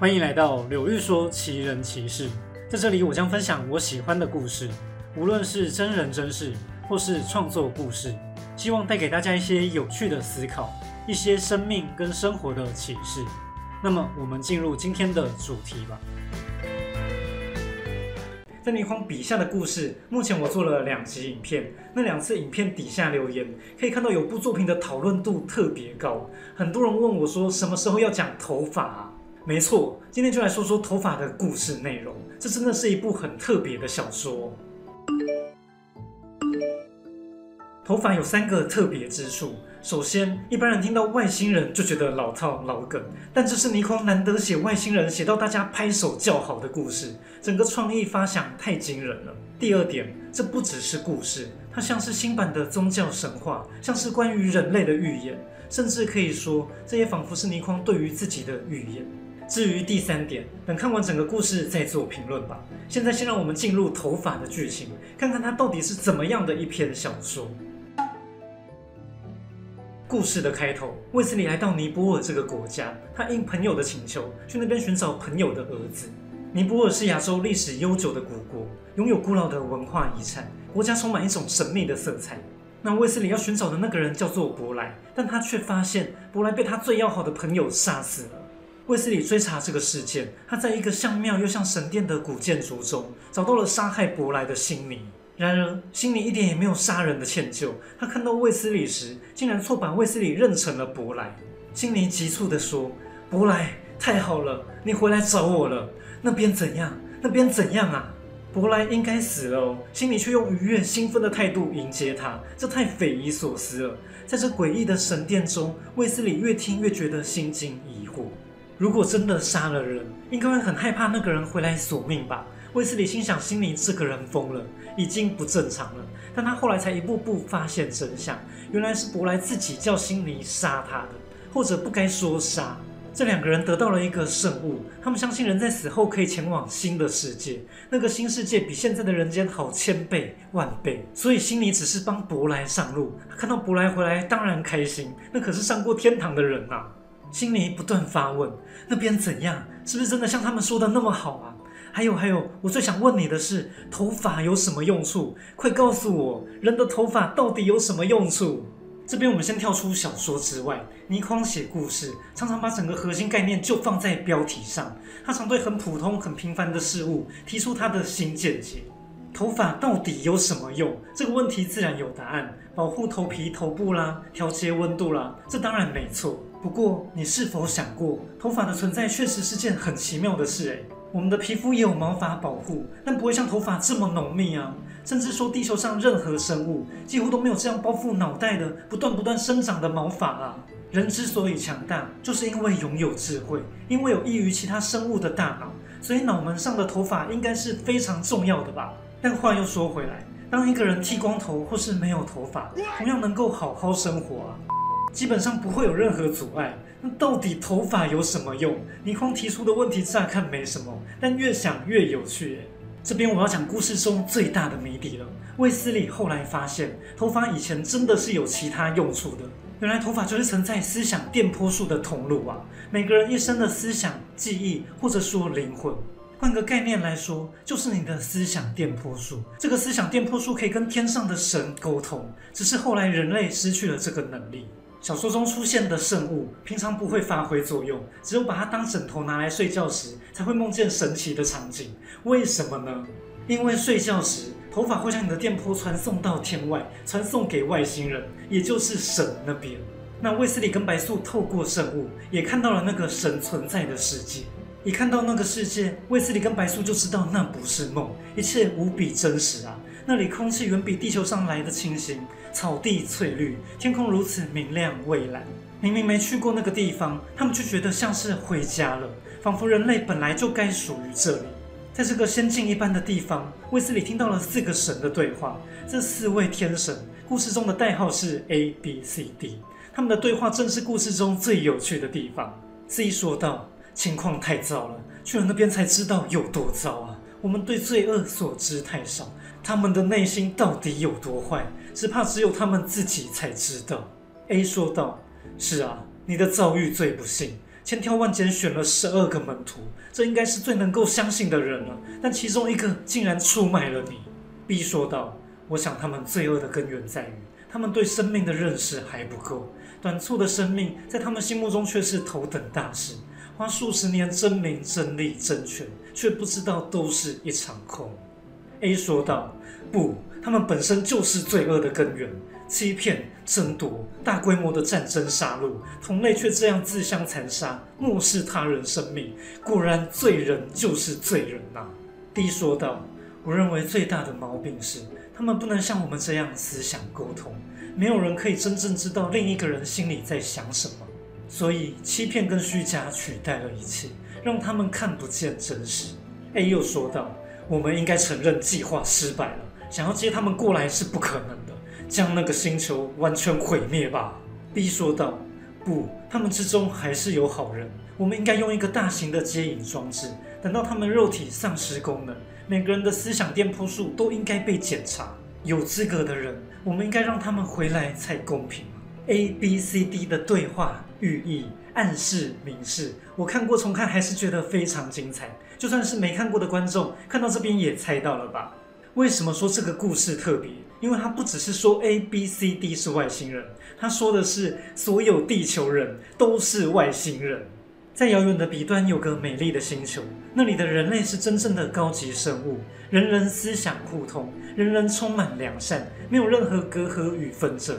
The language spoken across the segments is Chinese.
欢迎来到柳玉说奇人奇事，在这里我将分享我喜欢的故事，无论是真人真事或是创作故事，希望带给大家一些有趣的思考，一些生命跟生活的启示。那么，我们进入今天的主题吧。在倪匡笔下的故事，目前我做了两集影片。那两次影片底下留言，可以看到有部作品的讨论度特别高。很多人问我说，什么时候要讲头发啊？没错，今天就来说说头发的故事内容。这真的是一部很特别的小说。头发有三个特别之处。首先，一般人听到外星人就觉得老套老梗，但这是倪匡难得写外星人写到大家拍手叫好的故事，整个创意发想太惊人了。第二点，这不只是故事，它像是新版的宗教神话，像是关于人类的预言，甚至可以说，这也仿佛是倪匡对于自己的预言。至于第三点，等看完整个故事再做评论吧。现在先让我们进入头发的剧情，看看它到底是怎么样的一篇小说。故事的开头，卫斯理来到尼泊尔这个国家，他应朋友的请求去那边寻找朋友的儿子。尼泊尔是亚洲历史悠久的古国，拥有古老的文化遗产，国家充满一种神秘的色彩。那卫斯理要寻找的那个人叫做伯莱，但他却发现伯莱被他最要好的朋友杀死了。卫斯理追查这个事件，他在一个像庙又像神殿的古建筑中找到了杀害伯莱的心灵。然而，心里一点也没有杀人的歉疚。他看到卫斯理时，竟然错把卫斯理认成了伯莱。心里急促地说：“伯莱，太好了，你回来找我了。那边怎样？那边怎样啊？伯莱应该死了哦。”心里却用愉悦、兴奋的态度迎接他，这太匪夷所思了。在这诡异的神殿中，卫斯理越听越觉得心惊疑惑。如果真的杀了人，应该会很害怕那个人回来索命吧？卫斯理心想：心里这个人疯了。已经不正常了，但他后来才一步步发现真相，原来是伯莱自己叫辛尼杀他的，或者不该说杀。这两个人得到了一个圣物，他们相信人在死后可以前往新的世界，那个新世界比现在的人间好千倍万倍。所以辛尼只是帮伯莱上路，看到伯莱回来当然开心，那可是上过天堂的人啊。心里不断发问：那边怎样？是不是真的像他们说的那么好啊？还有还有，我最想问你的是，头发有什么用处？快告诉我，人的头发到底有什么用处？这边我们先跳出小说之外，倪匡写故事常常把整个核心概念就放在标题上，他常对很普通、很平凡的事物提出他的新见解。头发到底有什么用？这个问题自然有答案，保护头皮、头部啦，调节温度啦，这当然没错。不过，你是否想过，头发的存在确实是件很奇妙的事？诶，我们的皮肤也有毛发保护，但不会像头发这么浓密啊！甚至说地球上任何生物几乎都没有这样包覆脑袋的不断不断生长的毛发啊！人之所以强大，就是因为拥有智慧，因为有异于其他生物的大脑，所以脑门上的头发应该是非常重要的吧？但话又说回来，当一个人剃光头或是没有头发，同样能够好好生活啊！基本上不会有任何阻碍。那到底头发有什么用？倪匡提出的问题乍看没什么，但越想越有趣。这边我要讲故事中最大的谜底了。卫斯理后来发现，头发以前真的是有其他用处的。原来头发就是存在思想电波术的通路啊！每个人一生的思想、记忆，或者说灵魂，换个概念来说，就是你的思想电波术。这个思想电波术可以跟天上的神沟通，只是后来人类失去了这个能力。小说中出现的圣物，平常不会发挥作用，只有把它当枕头拿来睡觉时，才会梦见神奇的场景。为什么呢？因为睡觉时，头发会将你的电波传送到天外，传送给外星人，也就是神那边。那卫斯理跟白素透过圣物，也看到了那个神存在的世界。一看到那个世界，卫斯理跟白素就知道那不是梦，一切无比真实啊！那里空气远比地球上来的清新。草地翠绿，天空如此明亮蔚蓝。明明没去过那个地方，他们却觉得像是回家了，仿佛人类本来就该属于这里。在这个仙境一般的地方，卫斯理听到了四个神的对话。这四位天神，故事中的代号是 A、B、C、D。他们的对话正是故事中最有趣的地方。C 说道：“情况太糟了，去了那边才知道有多糟啊！我们对罪恶所知太少，他们的内心到底有多坏？”只怕只有他们自己才知道。A 说道：“是啊，你的遭遇最不幸。千挑万拣选了十二个门徒，这应该是最能够相信的人了。但其中一个竟然出卖了你。B 说道：“我想他们罪恶的根源在于，他们对生命的认识还不够。短促的生命在他们心目中却是头等大事，花数十年争名、争利、争权，却不知道都是一场空。”A 说道：“不，他们本身就是罪恶的根源。”欺骗、争夺、大规模的战争杀戮，同类却这样自相残杀，漠视他人生命。果然，罪人就是罪人呐。D 说道：“我认为最大的毛病是，他们不能像我们这样思想沟通，没有人可以真正知道另一个人心里在想什么。所以，欺骗跟虚假取代了一切，让他们看不见真实。”A 又说道：“我们应该承认计划失败了，想要接他们过来是不可能的。”将那个星球完全毁灭吧，B 说道。不，他们之中还是有好人。我们应该用一个大型的接引装置，等到他们肉体丧失功能，每个人的思想店铺数都应该被检查。有资格的人，我们应该让他们回来才公平。A、B、C、D 的对话寓意、暗示、明示，我看过重看还是觉得非常精彩。就算是没看过的观众，看到这边也猜到了吧？为什么说这个故事特别？因为他不只是说 A、B、C、D 是外星人，他说的是所有地球人都是外星人。在遥远的彼端有个美丽的星球，那里的人类是真正的高级生物，人人思想互通，人人充满良善，没有任何隔阂与纷争。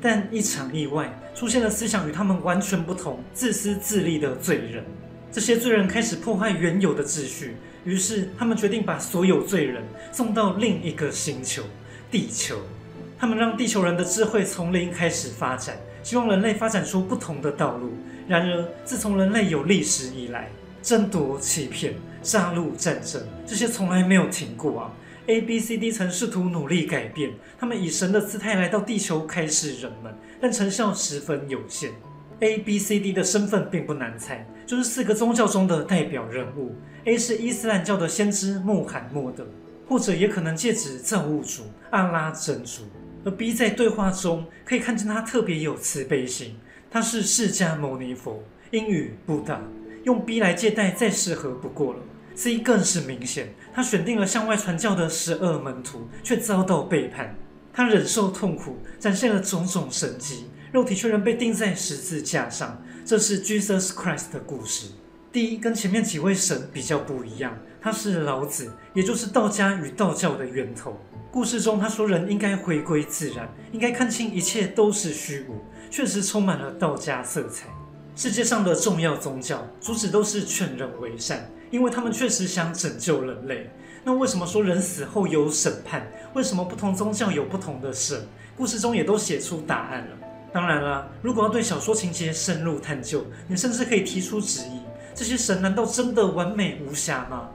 但一场意外出现了，思想与他们完全不同、自私自利的罪人。这些罪人开始破坏原有的秩序，于是他们决定把所有罪人送到另一个星球。地球，他们让地球人的智慧从零开始发展，希望人类发展出不同的道路。然而，自从人类有历史以来，争夺、欺骗、杀戮、战争，这些从来没有停过啊！A、B、C、D 曾试图努力改变，他们以神的姿态来到地球开示人们，但成效十分有限。A、B、C、D 的身份并不难猜，就是四个宗教中的代表人物。A 是伊斯兰教的先知穆罕默德。或者也可能借指造物主阿拉真主，而 B 在对话中可以看见他特别有慈悲心，他是释迦牟尼佛，英语布达，用 B 来借代再适合不过了。C 更是明显，他选定了向外传教的十二门徒，却遭到背叛，他忍受痛苦，展现了种种神迹，肉体却仍被钉在十字架上。这是 Jesus Christ 的故事。第一，跟前面几位神比较不一样，他是老子，也就是道家与道教的源头。故事中他说人应该回归自然，应该看清一切都是虚无，确实充满了道家色彩。世界上的重要宗教主旨都是劝人为善，因为他们确实想拯救人类。那为什么说人死后有审判？为什么不同宗教有不同的神？故事中也都写出答案了。当然了，如果要对小说情节深入探究，你甚至可以提出质疑。这些神难道真的完美无瑕吗？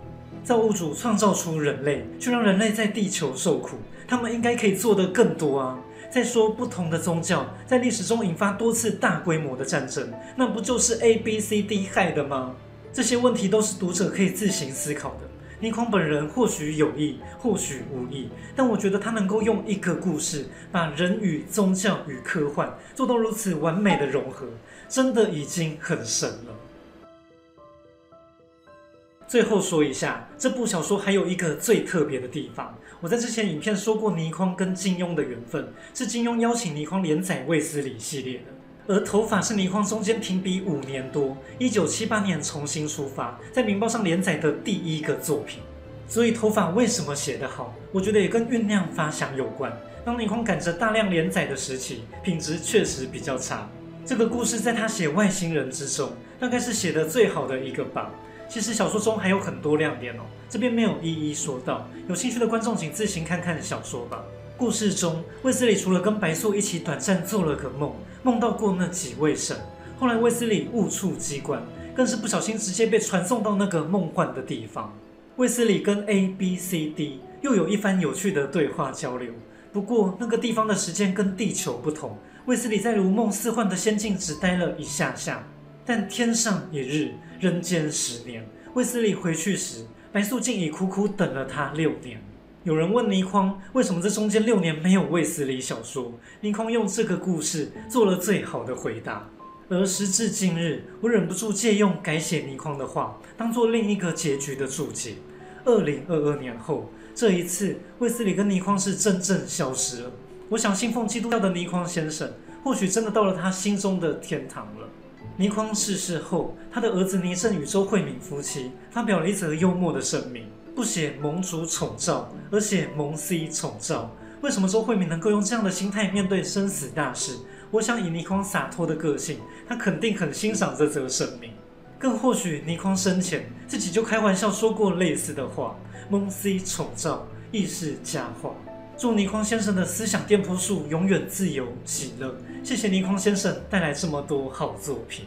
造物主创造出人类，却让人类在地球受苦，他们应该可以做得更多啊！再说，不同的宗教在历史中引发多次大规模的战争，那不就是 A、B、C、D 害的吗？这些问题都是读者可以自行思考的。倪匡本人或许有意，或许无意，但我觉得他能够用一个故事，把人与宗教与科幻做到如此完美的融合，真的已经很神了。最后说一下，这部小说还有一个最特别的地方。我在之前影片说过，倪匡跟金庸的缘分是金庸邀请倪匡连载卫斯理系列的，而头发是倪匡中间停笔五年多，一九七八年重新出发，在《明报》上连载的第一个作品。所以头发为什么写得好？我觉得也跟酝酿发想有关。当倪匡赶着大量连载的时期，品质确实比较差。这个故事在他写外星人之中，大概是写的最好的一个吧。其实小说中还有很多亮点哦，这边没有一一说到。有兴趣的观众请自行看看小说吧。故事中，卫斯理除了跟白素一起短暂做了个梦，梦到过那几位神。后来卫斯理误触机关，更是不小心直接被传送到那个梦幻的地方。卫斯理跟 A、B、C、D 又有一番有趣的对话交流。不过那个地方的时间跟地球不同，卫斯理在如梦似幻的仙境只待了一下下。但天上一日，人间十年。卫斯理回去时，白素竟已苦苦等了他六年。有人问倪匡，为什么这中间六年没有卫斯理小说？倪匡用这个故事做了最好的回答。而时至今日，我忍不住借用改写倪匡的话，当做另一个结局的注解。二零二二年后，这一次，卫斯理跟倪匡是真正消失了。我想信奉基督教的倪匡先生，或许真的到了他心中的天堂了。倪匡逝世后，他的儿子倪震与周慧敏夫妻发表了一则幽默的声明，不写盟主宠照，而写盟 C 宠照。为什么周慧敏能够用这样的心态面对生死大事？我想以倪匡洒脱的个性，他肯定很欣赏这则声明。更或许倪匡生前自己就开玩笑说过类似的话：“蒙 C 宠照，亦是佳话。”祝倪匡先生的思想店铺树永远自由喜乐。谢谢倪匡先生带来这么多好作品！